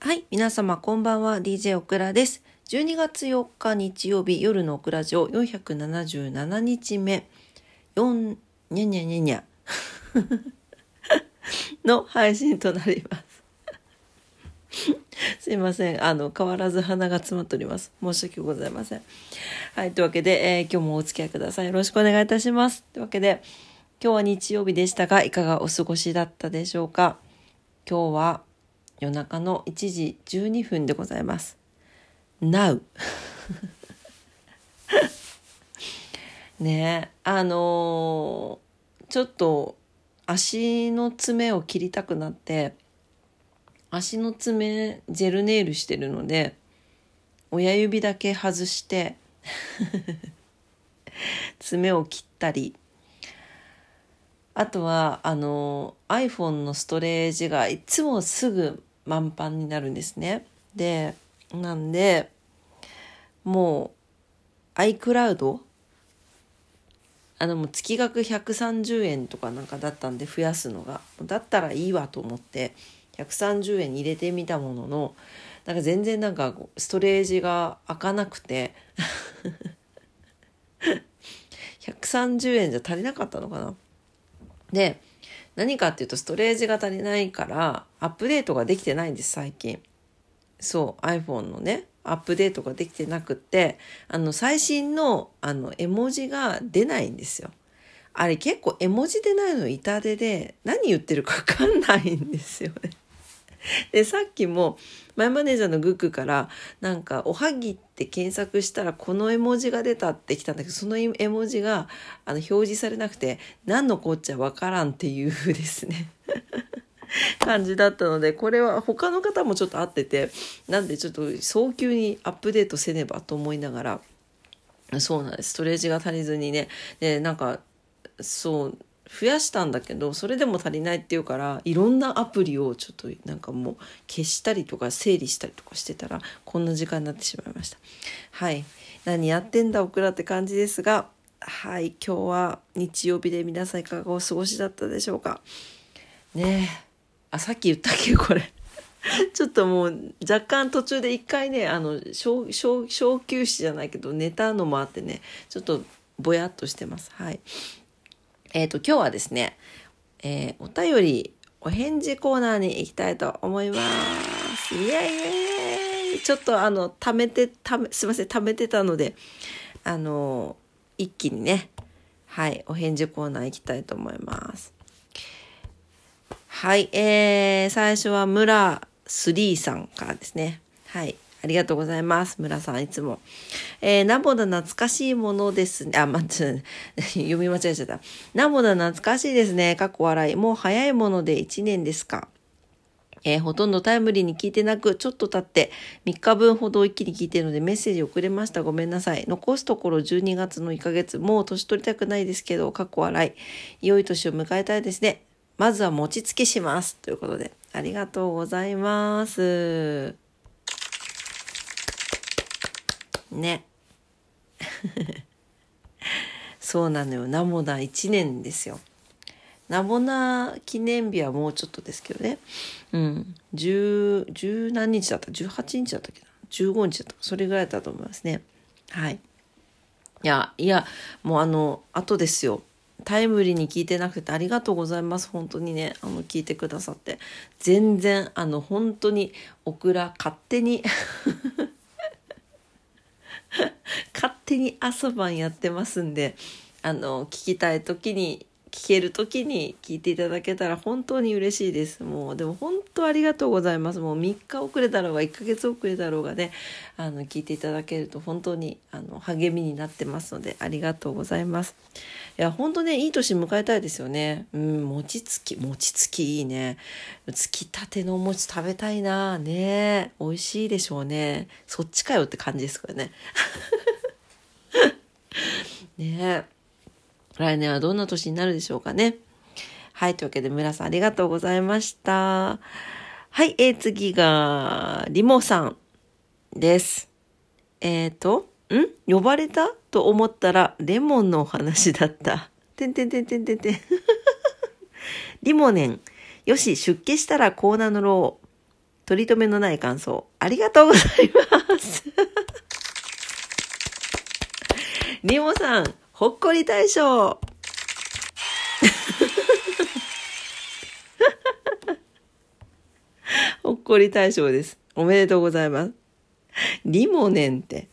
はい、皆様こんばんは、DJ オクラです。12月4日日曜日夜のオクラジオ477日目、4、にゃにゃにゃにゃ の配信となります。すいません。あの、変わらず鼻が詰まっております。申し訳ございません。はい。というわけで、えー今日もお付き合いください。よろしくお願いいたします。というわけで、今日は日曜日でしたが、いかがお過ごしだったでしょうか？今日は夜中の1時12分でございます。Now ねえ、あのーちょっと足の爪を切りたくなって、足の爪ジェルネイルしてるので親指だけ外して 爪を切ったりあとはあの iPhone のストレージがいつもすぐ満帆になるんですね。でなんでもう iCloud あのもう月額130円とかなんかだったんで増やすのがだったらいいわと思って130円に入れてみたもののなんか全然なんかストレージが開かなくて 130円じゃ足りなかったのかな。で何かっていうとストレージが足りないからアップデートができてないんです最近。そう iPhone のねアップデートができてなくってあの最新のあの絵文字が出ないんですよ。あれ結構絵文字出ないの痛手で何言ってるか分かんないんですよね。でさっきもマイマネージャーのグックからなんか「おはぎ」って検索したらこの絵文字が出たってきたんだけどその絵文字があの表示されなくて何のこっちゃわからんっていうですね 感じだったのでこれは他の方もちょっと合っててなんでちょっと早急にアップデートせねばと思いながらそうなんです。ストレージが足りずにねでなんかそう増やしたんだけどそれでも足りないっていうからいろんなアプリをちょっとなんかもう消したりとか整理したりとかしてたらこんな時間になってしまいました。はい。何やってんだオクラって感じですがはい。今日は日曜日で皆さんいかがお過ごしだったでしょうか？ねえ。あさっき言ったっけ？これ。ちょっともう若干途中で一回ねあの小小小休止じゃないけど寝たのもあってねちょっとぼやっとしてます。はい。えっ、と、今日はですね、えーお便り、お返事コーナーに行きたいと思います。イエイイエイちょっとあの、貯めて、ため、すいません、貯めてたので、あの、一気にね、はい、お返事コーナー行きたいと思います。はい、えー、最初は村3さんからですね。はい。ありがとうございます。村さん、いつも。えー、ナボダ懐かしいものですね。あ、待って、読み間違えちゃった。ナボダ懐かしいですね。かっこ笑い。もう早いもので1年ですか。えーほとんどタイムリーに聞いてなく、ちょっと経って3日分ほど一気に聞いてるのでメッセージ遅れました。ごめんなさい。残すところ12月の1ヶ月、もう年取りたくないですけど、かっこ笑い。良い年を迎えたいですね。まずは餅つきします。ということで、ありがとうございます。ね。そうなのよ。ナモナ1年ですよ。ナモナ記念日はもうちょっとですけどね。うん。十、何日だった ?18 日だったっけな ?15 日だったそれぐらいだと思いますね。はい。いや、いや、もうあの、後ですよ。タイムリーに聞いてなくてありがとうございます。本当にね、あの、聞いてくださって。全然、あの、本当に、オクラ勝手に 手に朝晩やってますんであの聞きたい時に聞ける時に聞いていただけたら本当に嬉しいです。もうでも本当ありがとうございます。もう3日遅れだろうが1ヶ月遅れだろうがねあの聞いていただけると本当にあの励みになってますのでありがとうございます。いや本当ねいい年迎えたいですよね。うん餅つき餅つきいいね。つきたてのお餅食べたいな。ね。美味しいでしょうね。そっちかよって感じですからね。ね。来年はどんな年になるでしょうかね。はい。というわけで、村さんありがとうございました。はい。えー、次が、リモさんです。えっ、ー、と、ん？呼ばれたと思ったら、レモンのお話だった。てんてんてんてんてんてん。リモネン。よし、出家したらこう名乗ろう。取り留めのない感想、ありがとうございます。リモさん、ほっこり大賞 ほっこり大賞です。おめでとうございます。リモネンって。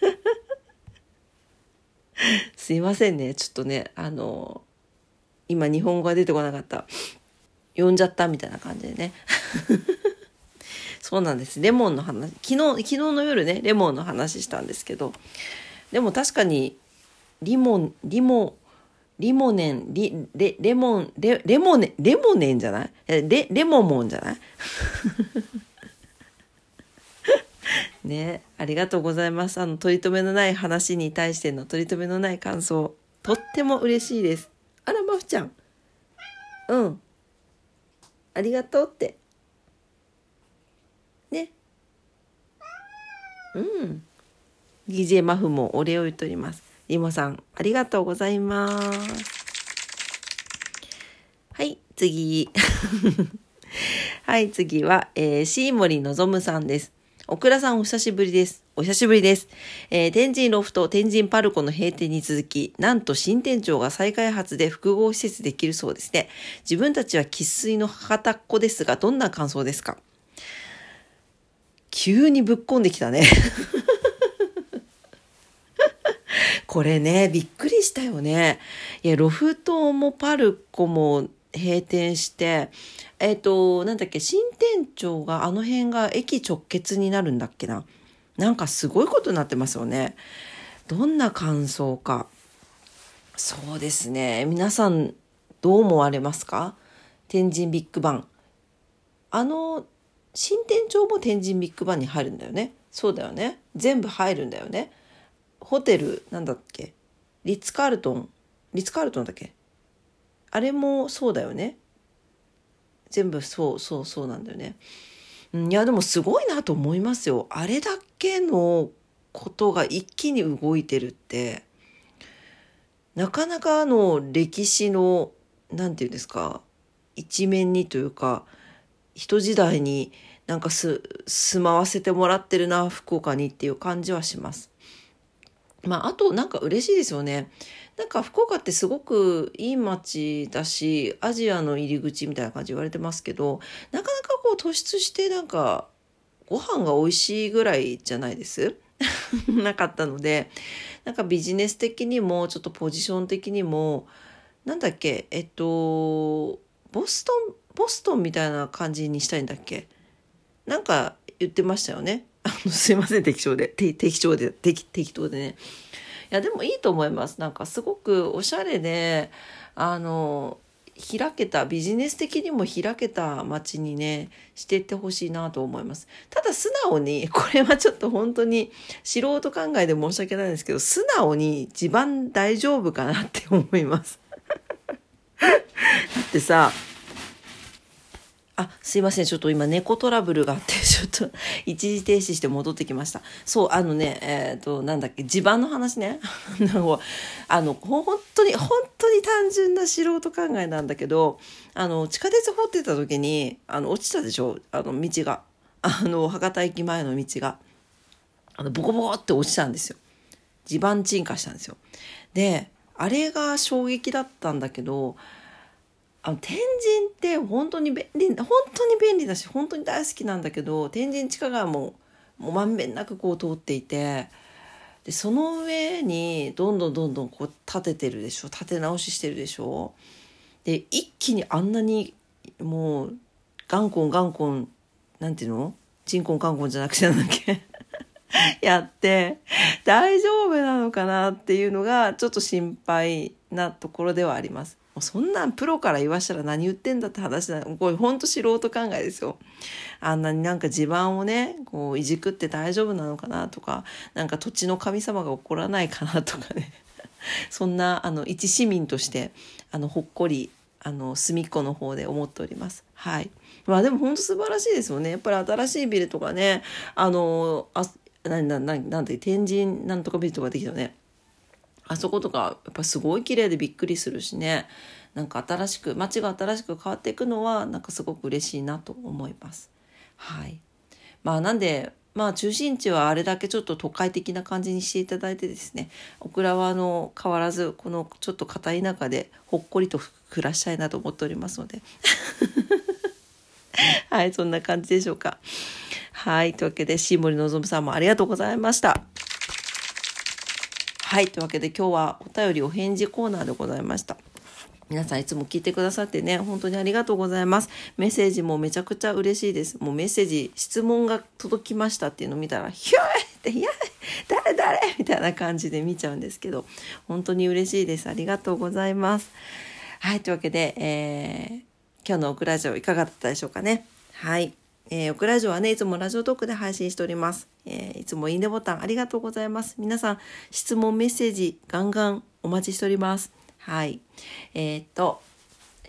すいませんね。ちょっとね、あの、今日本語が出てこなかった。呼んじゃったみたいな感じでね。そうなんです。レモンの話。昨日、昨日の夜ね、レモンの話したんですけど、でも確かに、リモン、リモ、リモネン、リ、レ、レモン、レ、レモネ、レモネンじゃない？レ、レモモンじゃない？ねありがとうございます。あの、取り留めのない話に対しての取り留めのない感想、とっても嬉しいです。あら、まふちゃん。うん。ありがとうって。ね。うん。DJ マフもお礼を言っております。リモさん、ありがとうございます。はい、次。はい、次は、えー、シーモリのぞむさんです。オクラさんお久しぶりです。お久しぶりです。えー、天神ロフト、天神パルコの閉店に続き、なんと新店長が再開発で複合施設できるそうですね。自分たちは生粋の博多っ子ですが、どんな感想ですか？急にぶっこんできたね。これね、びっくりしたよね。いや、ロフトもパルコも閉店して、えっ、ー、と、なんだっけ、新店長があの辺が駅直結になるんだっけな。なんかすごいことになってますよね。どんな感想か。そうですね。皆さんどう思われますか？天神ビッグバン。あの、新店長も天神ビッグバンに入るんだよね。そうだよね。全部入るんだよね。ホテル、なんだっけ？リッツ・カールトン。リッツ・カールトンだっけ？あれもそうだよね。全部そうそうそうなんだよね。いやでもすごいなと思いますよ。あれだけのことが一気に動いてるってなかなかの歴史の何て言うんですか？一面にというか人時代になんかす住まわせてもらってるな福岡にっていう感じはします。まああとなんか嬉しいですよね。なんか福岡ってすごくいい街だしアジアの入り口みたいな感じ言われてますけどなかなかこう突出してなんかご飯が美味しいぐらいじゃないです？なかったのでなんかビジネス的にもちょっとポジション的にもなんだっけ？えっとボストンボストンみたいな感じにしたいんだっけ？なんか言ってましたよね。すいません適当で。適当で適当でね。いやでもいいと思います。なんかすごくおしゃれであの開けたビジネス的にも開けた街にねしていってほしいなと思います。ただ素直に これはちょっと本当に素人考えで申し訳ないんですけど素直に地盤大丈夫かなって思います。だってさあ、すいません。ちょっと今猫トラブルがあって、ちょっと一時停止して戻ってきました。そう、あのね、えっ、ー、と、なんだっけ、地盤の話ね。あの、本当に、本当に単純な素人考えなんだけど、あの、地下鉄掘ってた時に、あの、落ちたでしょ？あの、道が。あの、博多駅前の道が。あの、ボコボコって落ちたんですよ。地盤沈下したんですよ。で、あれが衝撃だったんだけど、あの天神って本当に便利本当に便利だし本当に大好きなんだけど天神地下街ももうまんべんなくこう通っていてでその上にどんどんどんどんこう建ててるでしょ建て直ししてるでしょ。で一気にあんなにもう頑固頑固なんていうの？チンコンカンコンじゃなくてなんだっけ？やって大丈夫なのかなっていうのがちょっと心配なところではあります。もうそんなんプロから言わしたら何言ってんだって話だこれほんと素人考えですよ。あんなになんか地盤をねこういじくって大丈夫なのかなとかなんか土地の神様が怒らないかなとかね そんなあの一市民としてあのほっこりあの隅っこの方で思っております。はい。まあでも本当素晴らしいですよね。やっぱり新しいビルとかね、あの、あ、なんだ、なんなんて、天神なんとかビルとかできたよね。あそことかやっぱすごい綺麗でびっくりするしねなんか新しく街が新しく変わっていくのはなんかすごく嬉しいなと思います。はい。まあなんで、まあ中心地はあれだけちょっと都会的な感じにしていただいてですね、オクラはあの変わらずこのちょっと片田舎でほっこりと暮らしたいなと思っておりますので。はい、そんな感じでしょうか。はい、というわけで、シーモリのぞむさんもありがとうございました。はい、というわけで今日はお便りお返事コーナーでございました。皆さんいつも聞いてくださってね、本当にありがとうございます。メッセージもめちゃくちゃ嬉しいです。もうメッセージ、質問が届きましたっていうのを見たら、ひょいって、いや、誰誰みたいな感じで見ちゃうんですけど、本当に嬉しいです。ありがとうございます。はい、というわけで、えー、今日のオクラジオいかがだったでしょうかね。はい。えー、オクラジオはね、いつもラジオトークで配信しております。えー、いつもいいねボタンありがとうございます。皆さん、質問、メッセージ、ガンガンお待ちしております。はい。えー、っと、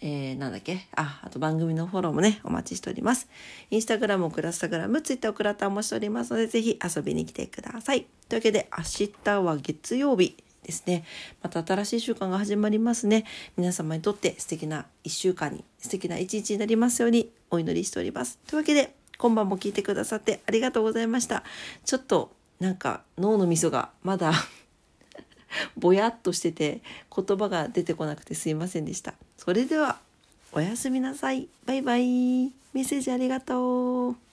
えー、なんだっけ？あ、あと番組のフォローもね、お待ちしております。インスタグラム、クラスタグラム、ツイッター、クラタンもしておりますので、ぜひ遊びに来てください。というわけで、明日は月曜日ですね。また新しい週間が始まりますね。皆様にとって素敵な1週間に、素敵な一日になりますようにお祈りしております。というわけで、今晩も聞いてくださってありがとうございました。ちょっと、なんか脳のみそがまだ ぼやっとしてて言葉が出てこなくてすいませんでした。それではおやすみなさい。バイバイ。メッセージありがとう。